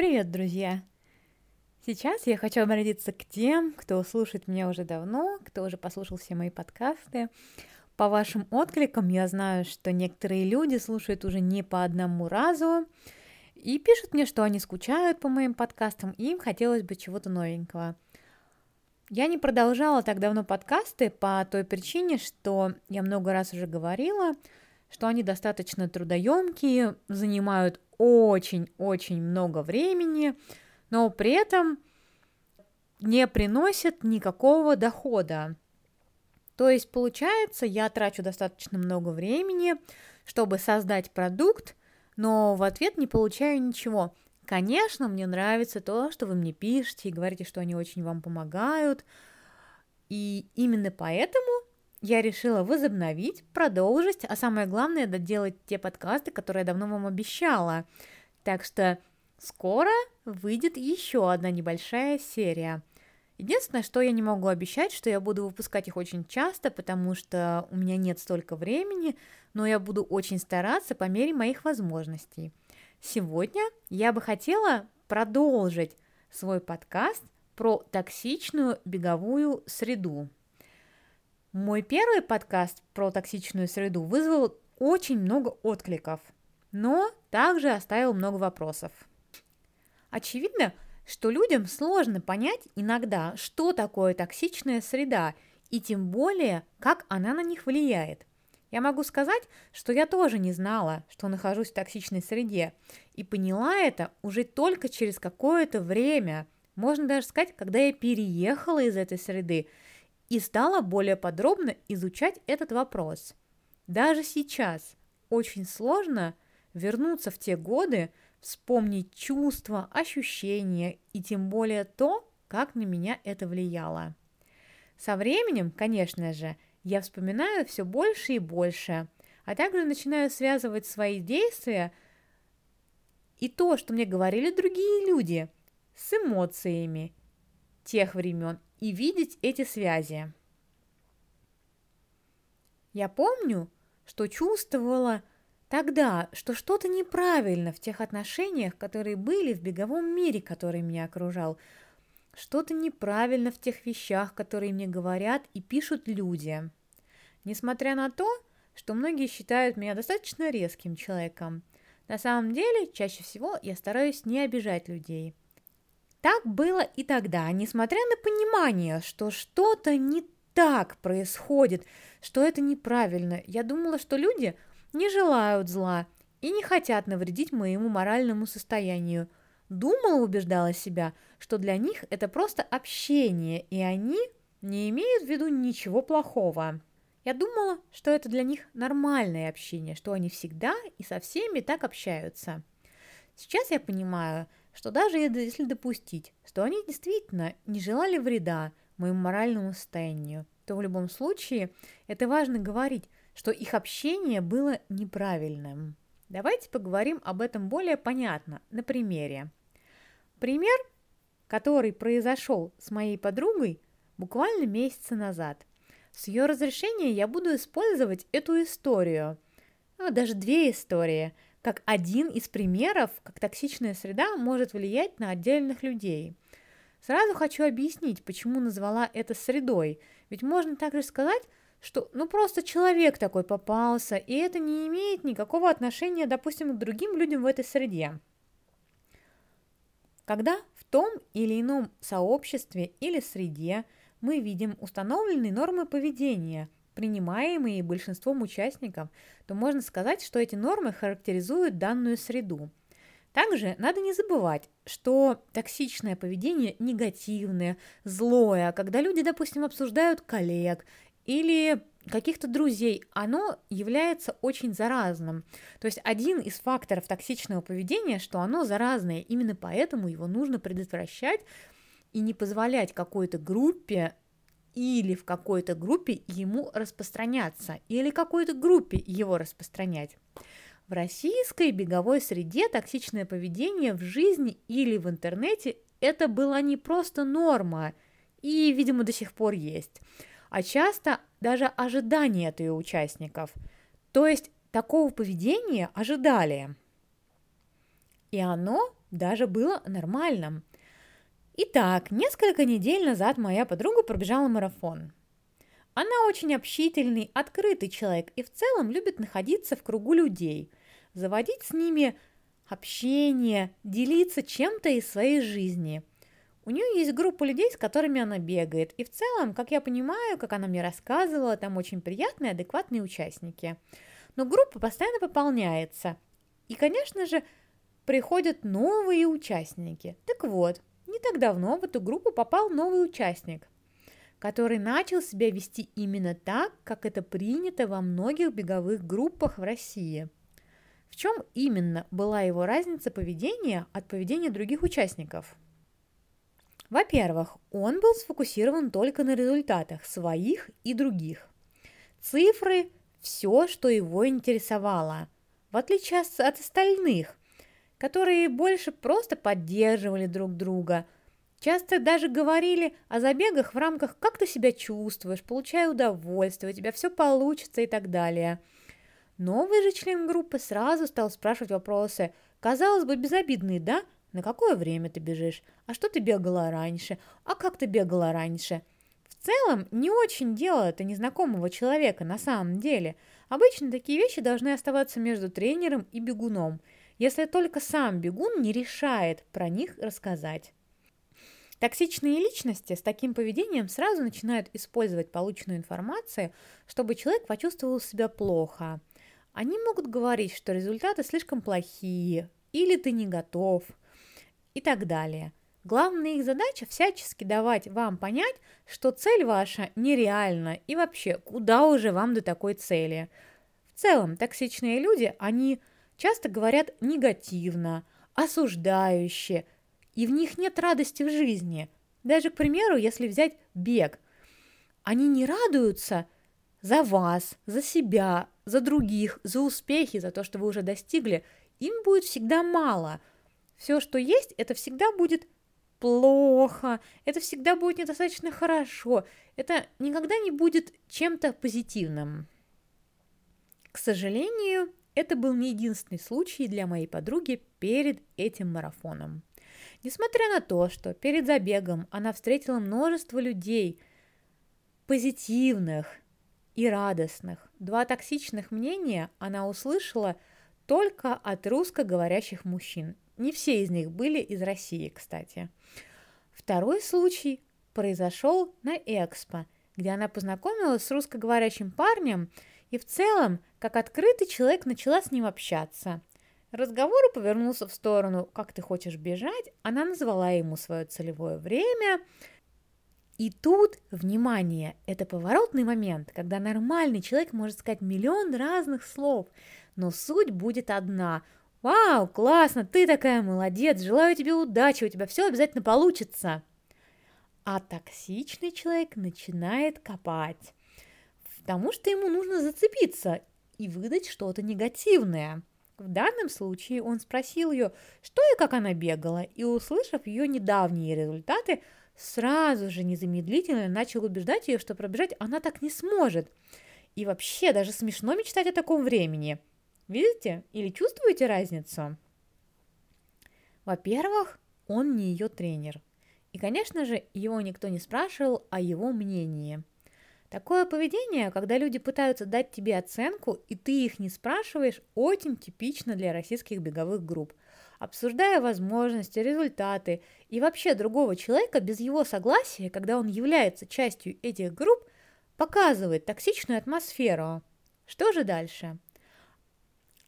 Привет, друзья! Сейчас я хочу обратиться к тем, кто слушает меня уже давно, кто уже послушал все мои подкасты. По вашим откликам я знаю, что некоторые люди слушают уже не по одному разу и пишут мне, что они скучают по моим подкастам, и им хотелось бы чего-то новенького. Я не продолжала так давно подкасты по той причине, что я много раз уже говорила, что они достаточно трудоемкие, занимают очень-очень много времени, но при этом не приносят никакого дохода. То есть, получается, я трачу достаточно много времени, чтобы создать продукт, но в ответ не получаю ничего. Конечно, мне нравится то, что вы мне пишете и говорите, что они очень вам помогают. И именно поэтому я решила возобновить, продолжить, а самое главное, доделать те подкасты, которые я давно вам обещала. Так что скоро выйдет еще одна небольшая серия. Единственное, что я не могу обещать, что я буду выпускать их очень часто, потому что у меня нет столько времени, но я буду очень стараться по мере моих возможностей. Сегодня я бы хотела продолжить свой подкаст про токсичную беговую среду. Мой первый подкаст про токсичную среду вызвал очень много откликов, но также оставил много вопросов. Очевидно, что людям сложно понять иногда, что такое токсичная среда, и тем более, как она на них влияет. Я могу сказать, что я тоже не знала, что нахожусь в токсичной среде, и поняла это уже только через какое-то время. Можно даже сказать, когда я переехала из этой среды – и стала более подробно изучать этот вопрос. Даже сейчас очень сложно вернуться в те годы, вспомнить чувства, ощущения и тем более то, как на меня это влияло. Со временем, конечно же, я вспоминаю все больше и больше, а также начинаю связывать свои действия и то, что мне говорили другие люди, с эмоциями тех времен и видеть эти связи. Я помню, что чувствовала тогда, что что-то неправильно в тех отношениях, которые были в беговом мире, который меня окружал. Что-то неправильно в тех вещах, которые мне говорят и пишут люди. Несмотря на то, что многие считают меня достаточно резким человеком, на самом деле чаще всего я стараюсь не обижать людей – так было и тогда, несмотря на понимание, что что-то не так происходит, что это неправильно. Я думала, что люди не желают зла и не хотят навредить моему моральному состоянию. Думала, убеждала себя, что для них это просто общение, и они не имеют в виду ничего плохого. Я думала, что это для них нормальное общение, что они всегда и со всеми так общаются. Сейчас я понимаю – что даже если допустить, что они действительно не желали вреда моему моральному состоянию, то в любом случае это важно говорить, что их общение было неправильным. Давайте поговорим об этом более понятно, на примере. Пример, который произошел с моей подругой буквально месяца назад. С ее разрешения я буду использовать эту историю, ну, даже две истории – как один из примеров, как токсичная среда может влиять на отдельных людей. Сразу хочу объяснить, почему назвала это средой. Ведь можно также сказать, что ну просто человек такой попался, и это не имеет никакого отношения, допустим, к другим людям в этой среде. Когда в том или ином сообществе или среде мы видим установленные нормы поведения – принимаемые большинством участников, то можно сказать, что эти нормы характеризуют данную среду. Также надо не забывать, что токсичное поведение негативное, злое, когда люди, допустим, обсуждают коллег или каких-то друзей, оно является очень заразным. То есть один из факторов токсичного поведения, что оно заразное, именно поэтому его нужно предотвращать и не позволять какой-то группе или в какой-то группе ему распространяться, или какой-то группе его распространять. В российской беговой среде токсичное поведение в жизни или в интернете это была не просто норма, и, видимо, до сих пор есть, а часто даже ожидание от ее участников. То есть такого поведения ожидали. И оно даже было нормальным. Итак, несколько недель назад моя подруга пробежала марафон. Она очень общительный, открытый человек и в целом любит находиться в кругу людей, заводить с ними общение, делиться чем-то из своей жизни. У нее есть группа людей, с которыми она бегает, и в целом, как я понимаю, как она мне рассказывала, там очень приятные, адекватные участники. Но группа постоянно пополняется. И, конечно же, приходят новые участники. Так вот, не так давно в эту группу попал новый участник, который начал себя вести именно так, как это принято во многих беговых группах в России – в чем именно была его разница поведения от поведения других участников? Во-первых, он был сфокусирован только на результатах своих и других. Цифры – все, что его интересовало, в отличие от остальных, которые больше просто поддерживали друг друга, часто даже говорили о забегах в рамках «как ты себя чувствуешь», «получай удовольствие», «у тебя все получится» и так далее – Новый же член группы сразу стал спрашивать вопросы, казалось бы, безобидные, да? На какое время ты бежишь? А что ты бегала раньше? А как ты бегала раньше? В целом, не очень дело это незнакомого человека на самом деле. Обычно такие вещи должны оставаться между тренером и бегуном, если только сам бегун не решает про них рассказать. Токсичные личности с таким поведением сразу начинают использовать полученную информацию, чтобы человек почувствовал себя плохо – они могут говорить, что результаты слишком плохие, или ты не готов, и так далее. Главная их задача всячески давать вам понять, что цель ваша нереальна и вообще, куда уже вам до такой цели. В целом, токсичные люди, они часто говорят негативно, осуждающе, и в них нет радости в жизни. Даже, к примеру, если взять бег, они не радуются за вас, за себя, за других, за успехи, за то, что вы уже достигли, им будет всегда мало. Все, что есть, это всегда будет плохо, это всегда будет недостаточно хорошо, это никогда не будет чем-то позитивным. К сожалению, это был не единственный случай для моей подруги перед этим марафоном. Несмотря на то, что перед забегом она встретила множество людей, позитивных, и радостных. Два токсичных мнения она услышала только от русскоговорящих мужчин. Не все из них были из России, кстати. Второй случай произошел на Экспо, где она познакомилась с русскоговорящим парнем и в целом, как открытый человек, начала с ним общаться. Разговор повернулся в сторону «как ты хочешь бежать», она назвала ему свое целевое время – и тут, внимание, это поворотный момент, когда нормальный человек может сказать миллион разных слов, но суть будет одна. «Вау, классно, ты такая молодец, желаю тебе удачи, у тебя все обязательно получится!» А токсичный человек начинает копать, потому что ему нужно зацепиться и выдать что-то негативное. В данном случае он спросил ее, что и как она бегала, и, услышав ее недавние результаты, сразу же незамедлительно начал убеждать ее, что пробежать она так не сможет. И вообще даже смешно мечтать о таком времени. Видите или чувствуете разницу? Во-первых, он не ее тренер. И, конечно же, его никто не спрашивал о его мнении. Такое поведение, когда люди пытаются дать тебе оценку, и ты их не спрашиваешь, очень типично для российских беговых групп – обсуждая возможности, результаты и вообще другого человека без его согласия, когда он является частью этих групп, показывает токсичную атмосферу. Что же дальше?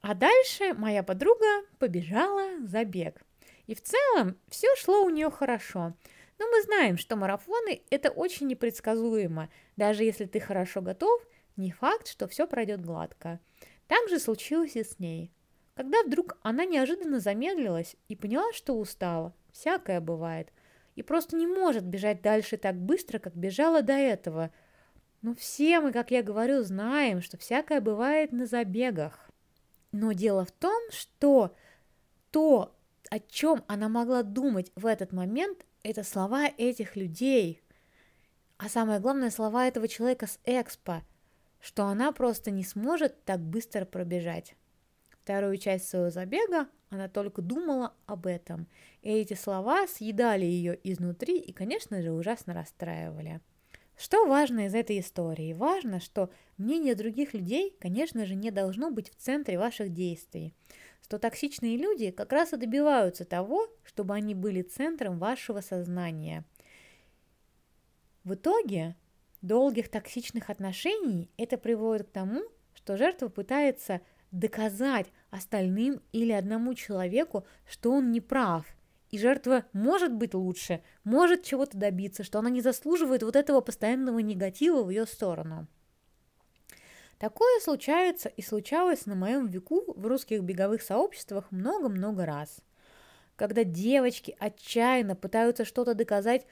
А дальше моя подруга побежала за бег. И в целом все шло у нее хорошо. Но мы знаем, что марафоны – это очень непредсказуемо. Даже если ты хорошо готов, не факт, что все пройдет гладко. Так же случилось и с ней. Когда вдруг она неожиданно замедлилась и поняла, что устала, всякое бывает, и просто не может бежать дальше так быстро, как бежала до этого. Но все мы, как я говорю, знаем, что всякое бывает на забегах. Но дело в том, что то, о чем она могла думать в этот момент, это слова этих людей. А самое главное, слова этого человека с Экспо, что она просто не сможет так быстро пробежать. Вторую часть своего забега она только думала об этом, и эти слова съедали ее изнутри и, конечно же, ужасно расстраивали. Что важно из этой истории? Важно, что мнение других людей, конечно же, не должно быть в центре ваших действий. Что токсичные люди как раз и добиваются того, чтобы они были центром вашего сознания. В итоге долгих токсичных отношений это приводит к тому, что жертва пытается доказать остальным или одному человеку, что он не прав. И жертва может быть лучше, может чего-то добиться, что она не заслуживает вот этого постоянного негатива в ее сторону. Такое случается и случалось на моем веку в русских беговых сообществах много-много раз. Когда девочки отчаянно пытаются что-то доказать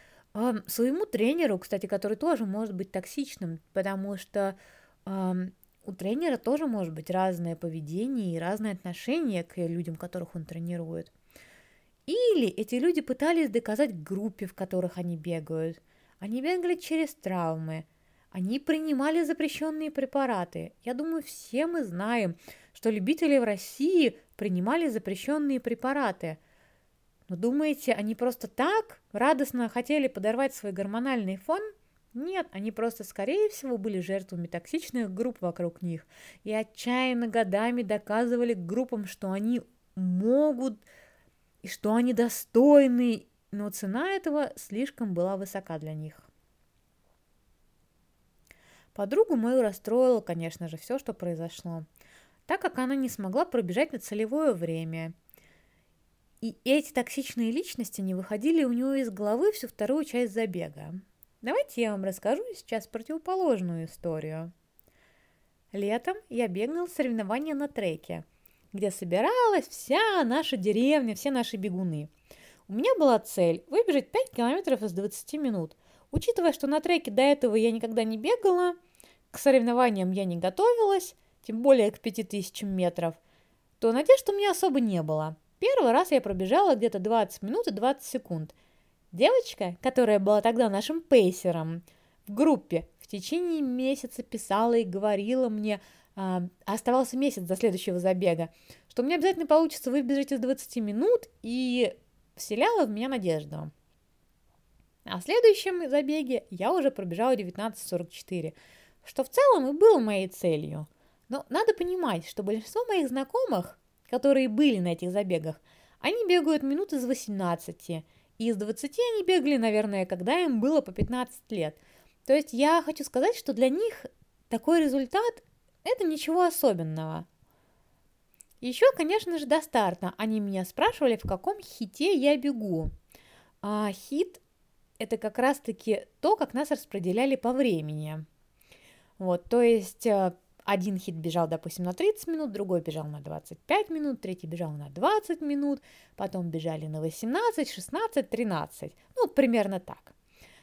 своему тренеру, кстати, который тоже может быть токсичным, потому что у тренера тоже может быть разное поведение и разное отношение к людям, которых он тренирует. Или эти люди пытались доказать группе, в которых они бегают. Они бегали через травмы. Они принимали запрещенные препараты. Я думаю, все мы знаем, что любители в России принимали запрещенные препараты. Но думаете, они просто так радостно хотели подорвать свой гормональный фон – нет, они просто, скорее всего, были жертвами токсичных групп вокруг них и отчаянно годами доказывали группам, что они могут и что они достойны, но цена этого слишком была высока для них. Подругу мою расстроило, конечно же, все, что произошло, так как она не смогла пробежать на целевое время. И эти токсичные личности не выходили у нее из головы всю вторую часть забега. Давайте я вам расскажу сейчас противоположную историю. Летом я бегал соревнования на треке, где собиралась вся наша деревня, все наши бегуны. У меня была цель выбежать 5 километров из 20 минут. Учитывая, что на треке до этого я никогда не бегала, к соревнованиям я не готовилась, тем более к 5000 метров, то надежд у меня особо не было. Первый раз я пробежала где-то 20 минут и 20 секунд – Девочка, которая была тогда нашим пейсером в группе, в течение месяца писала и говорила мне, а, оставался месяц до следующего забега, что мне обязательно получится выбежать из 20 минут и вселяла в меня надежду. А следующем забеге я уже пробежала 19.44, что в целом и было моей целью. Но надо понимать, что большинство моих знакомых, которые были на этих забегах, они бегают минут из 18, и из 20 они бегали, наверное, когда им было по 15 лет. То есть я хочу сказать, что для них такой результат – это ничего особенного. Еще, конечно же, до старта они меня спрашивали, в каком хите я бегу. А хит – это как раз-таки то, как нас распределяли по времени. Вот, то есть э, один хит бежал, допустим, на 30 минут, другой бежал на 25 минут, третий бежал на 20 минут, потом бежали на 18, 16, 13. Ну, примерно так.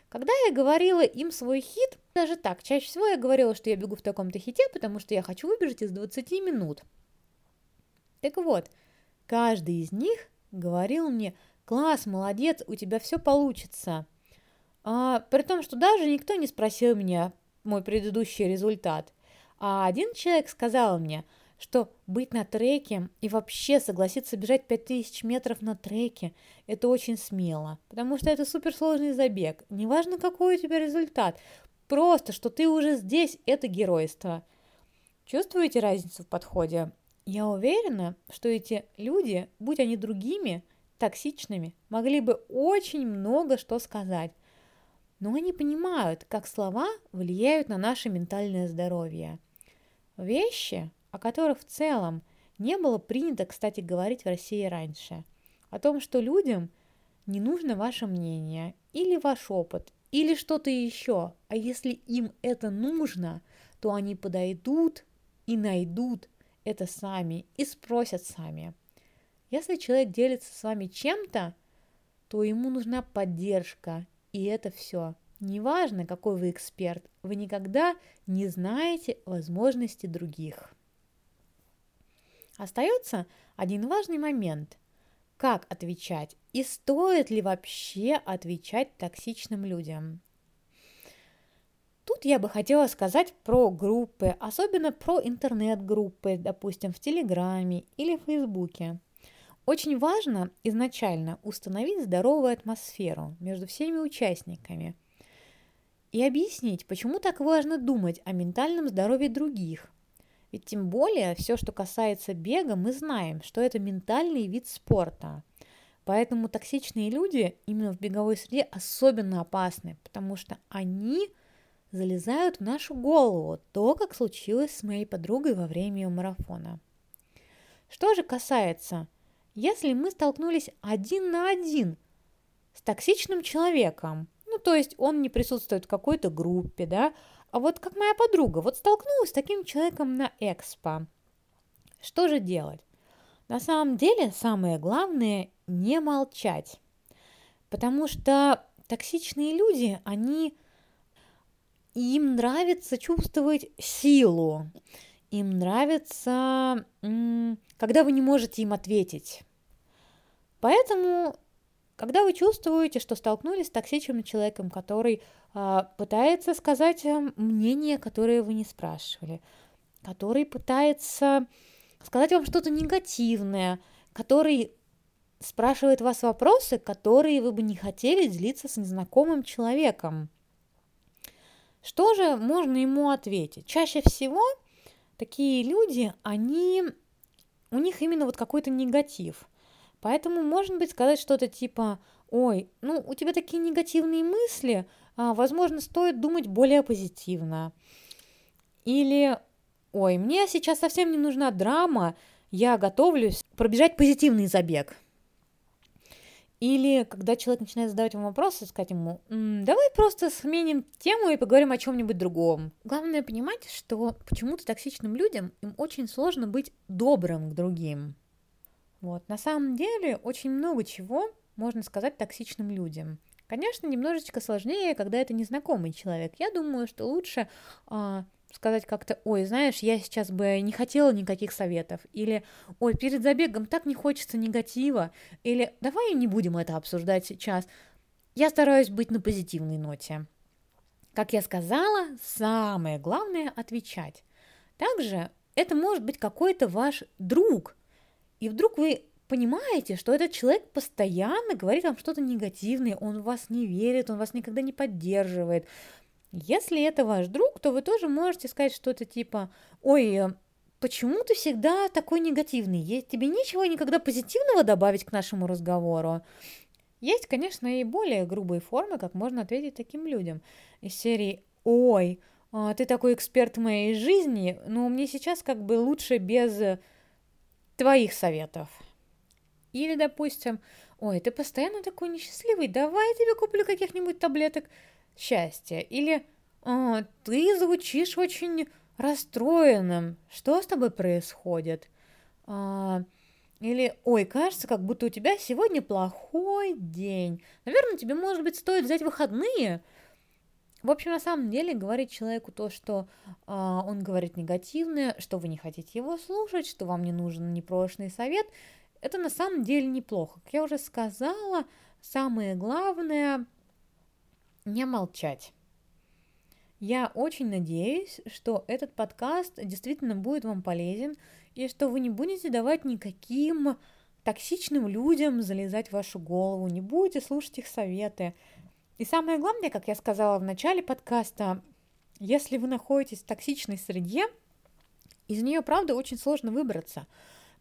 Когда я говорила им свой хит, даже так, чаще всего я говорила, что я бегу в таком-то хите, потому что я хочу выбежать из 20 минут. Так вот, каждый из них говорил мне, класс, молодец, у тебя все получится. А, при том, что даже никто не спросил меня мой предыдущий результат. А один человек сказал мне, что быть на треке и вообще согласиться бежать 5000 метров на треке – это очень смело, потому что это суперсложный забег. Неважно, какой у тебя результат, просто, что ты уже здесь – это геройство. Чувствуете разницу в подходе? Я уверена, что эти люди, будь они другими, токсичными, могли бы очень много что сказать. Но они понимают, как слова влияют на наше ментальное здоровье – Вещи, о которых в целом не было принято, кстати, говорить в России раньше. О том, что людям не нужно ваше мнение или ваш опыт, или что-то еще. А если им это нужно, то они подойдут и найдут это сами и спросят сами. Если человек делится с вами чем-то, то ему нужна поддержка, и это все. Неважно, какой вы эксперт, вы никогда не знаете возможности других. Остается один важный момент. Как отвечать и стоит ли вообще отвечать токсичным людям? Тут я бы хотела сказать про группы, особенно про интернет-группы, допустим, в Телеграме или в Фейсбуке. Очень важно изначально установить здоровую атмосферу между всеми участниками и объяснить, почему так важно думать о ментальном здоровье других. Ведь тем более все, что касается бега, мы знаем, что это ментальный вид спорта. Поэтому токсичные люди именно в беговой среде особенно опасны, потому что они залезают в нашу голову, то, как случилось с моей подругой во время ее марафона. Что же касается, если мы столкнулись один на один с токсичным человеком, то есть он не присутствует в какой-то группе, да, а вот как моя подруга, вот столкнулась с таким человеком на экспо, что же делать? На самом деле самое главное не молчать, потому что токсичные люди, они им нравится чувствовать силу, им нравится, когда вы не можете им ответить. Поэтому, когда вы чувствуете, что столкнулись с токсичным человеком, который а, пытается сказать мнение, которое вы не спрашивали, который пытается сказать вам что-то негативное, который спрашивает вас вопросы, которые вы бы не хотели делиться с незнакомым человеком. Что же можно ему ответить? Чаще всего такие люди, они, у них именно вот какой-то негатив. Поэтому можно быть сказать что-то типа, ой, ну у тебя такие негативные мысли, а, возможно, стоит думать более позитивно. Или, ой, мне сейчас совсем не нужна драма, я готовлюсь пробежать позитивный забег – или когда человек начинает задавать вам вопросы, сказать ему, М, давай просто сменим тему и поговорим о чем-нибудь другом. Главное понимать, что почему-то токсичным людям им очень сложно быть добрым к другим. Вот. На самом деле очень много чего можно сказать токсичным людям. Конечно, немножечко сложнее, когда это незнакомый человек. Я думаю, что лучше а, сказать как-то, ой, знаешь, я сейчас бы не хотела никаких советов, или, ой, перед забегом так не хочется негатива, или давай не будем это обсуждать сейчас. Я стараюсь быть на позитивной ноте. Как я сказала, самое главное – отвечать. Также это может быть какой-то ваш друг, и вдруг вы понимаете, что этот человек постоянно говорит вам что-то негативное, он в вас не верит, он вас никогда не поддерживает, если это ваш друг, то вы тоже можете сказать что-то типа «Ой, э, почему ты всегда такой негативный? Тебе нечего никогда позитивного добавить к нашему разговору?» Есть, конечно, и более грубые формы, как можно ответить таким людям. Из серии «Ой, а, ты такой эксперт в моей жизни, но мне сейчас как бы лучше без твоих советов». Или, допустим, «Ой, ты постоянно такой несчастливый, давай я тебе куплю каких-нибудь таблеток счастья. Или «А, «Ты звучишь очень расстроенным. Что с тобой происходит?» а, Или «Ой, кажется, как будто у тебя сегодня плохой день. Наверное, тебе, может быть, стоит взять выходные?» В общем, на самом деле, говорить человеку то, что э, он говорит негативное, что вы не хотите его слушать, что вам не нужен непрошенный совет, это на самом деле неплохо. Как я уже сказала, самое главное не молчать. Я очень надеюсь, что этот подкаст действительно будет вам полезен и что вы не будете давать никаким токсичным людям залезать в вашу голову, не будете слушать их советы. И самое главное, как я сказала в начале подкаста, если вы находитесь в токсичной среде, из нее, правда, очень сложно выбраться,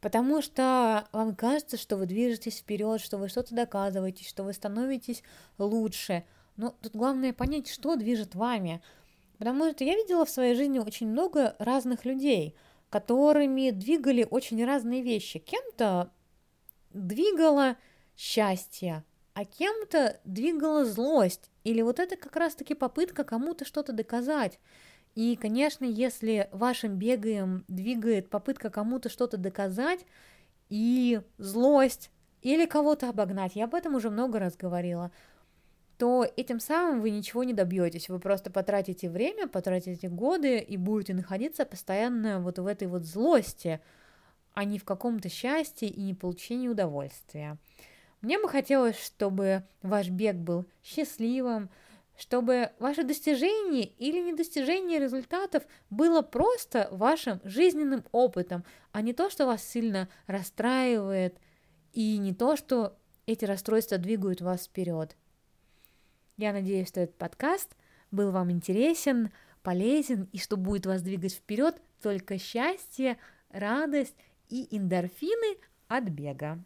потому что вам кажется, что вы движетесь вперед, что вы что-то доказываете, что вы становитесь лучше – но тут главное понять, что движет вами. Потому что я видела в своей жизни очень много разных людей, которыми двигали очень разные вещи. Кем-то двигало счастье, а кем-то двигала злость. Или вот это как раз-таки попытка кому-то что-то доказать. И, конечно, если вашим бегаем двигает попытка кому-то что-то доказать и злость, или кого-то обогнать, я об этом уже много раз говорила, то этим самым вы ничего не добьетесь. Вы просто потратите время, потратите годы и будете находиться постоянно вот в этой вот злости, а не в каком-то счастье и не получении удовольствия. Мне бы хотелось, чтобы ваш бег был счастливым, чтобы ваше достижение или недостижение результатов было просто вашим жизненным опытом, а не то, что вас сильно расстраивает, и не то, что эти расстройства двигают вас вперед. Я надеюсь, что этот подкаст был вам интересен, полезен, и что будет вас двигать вперед только счастье, радость и эндорфины от бега.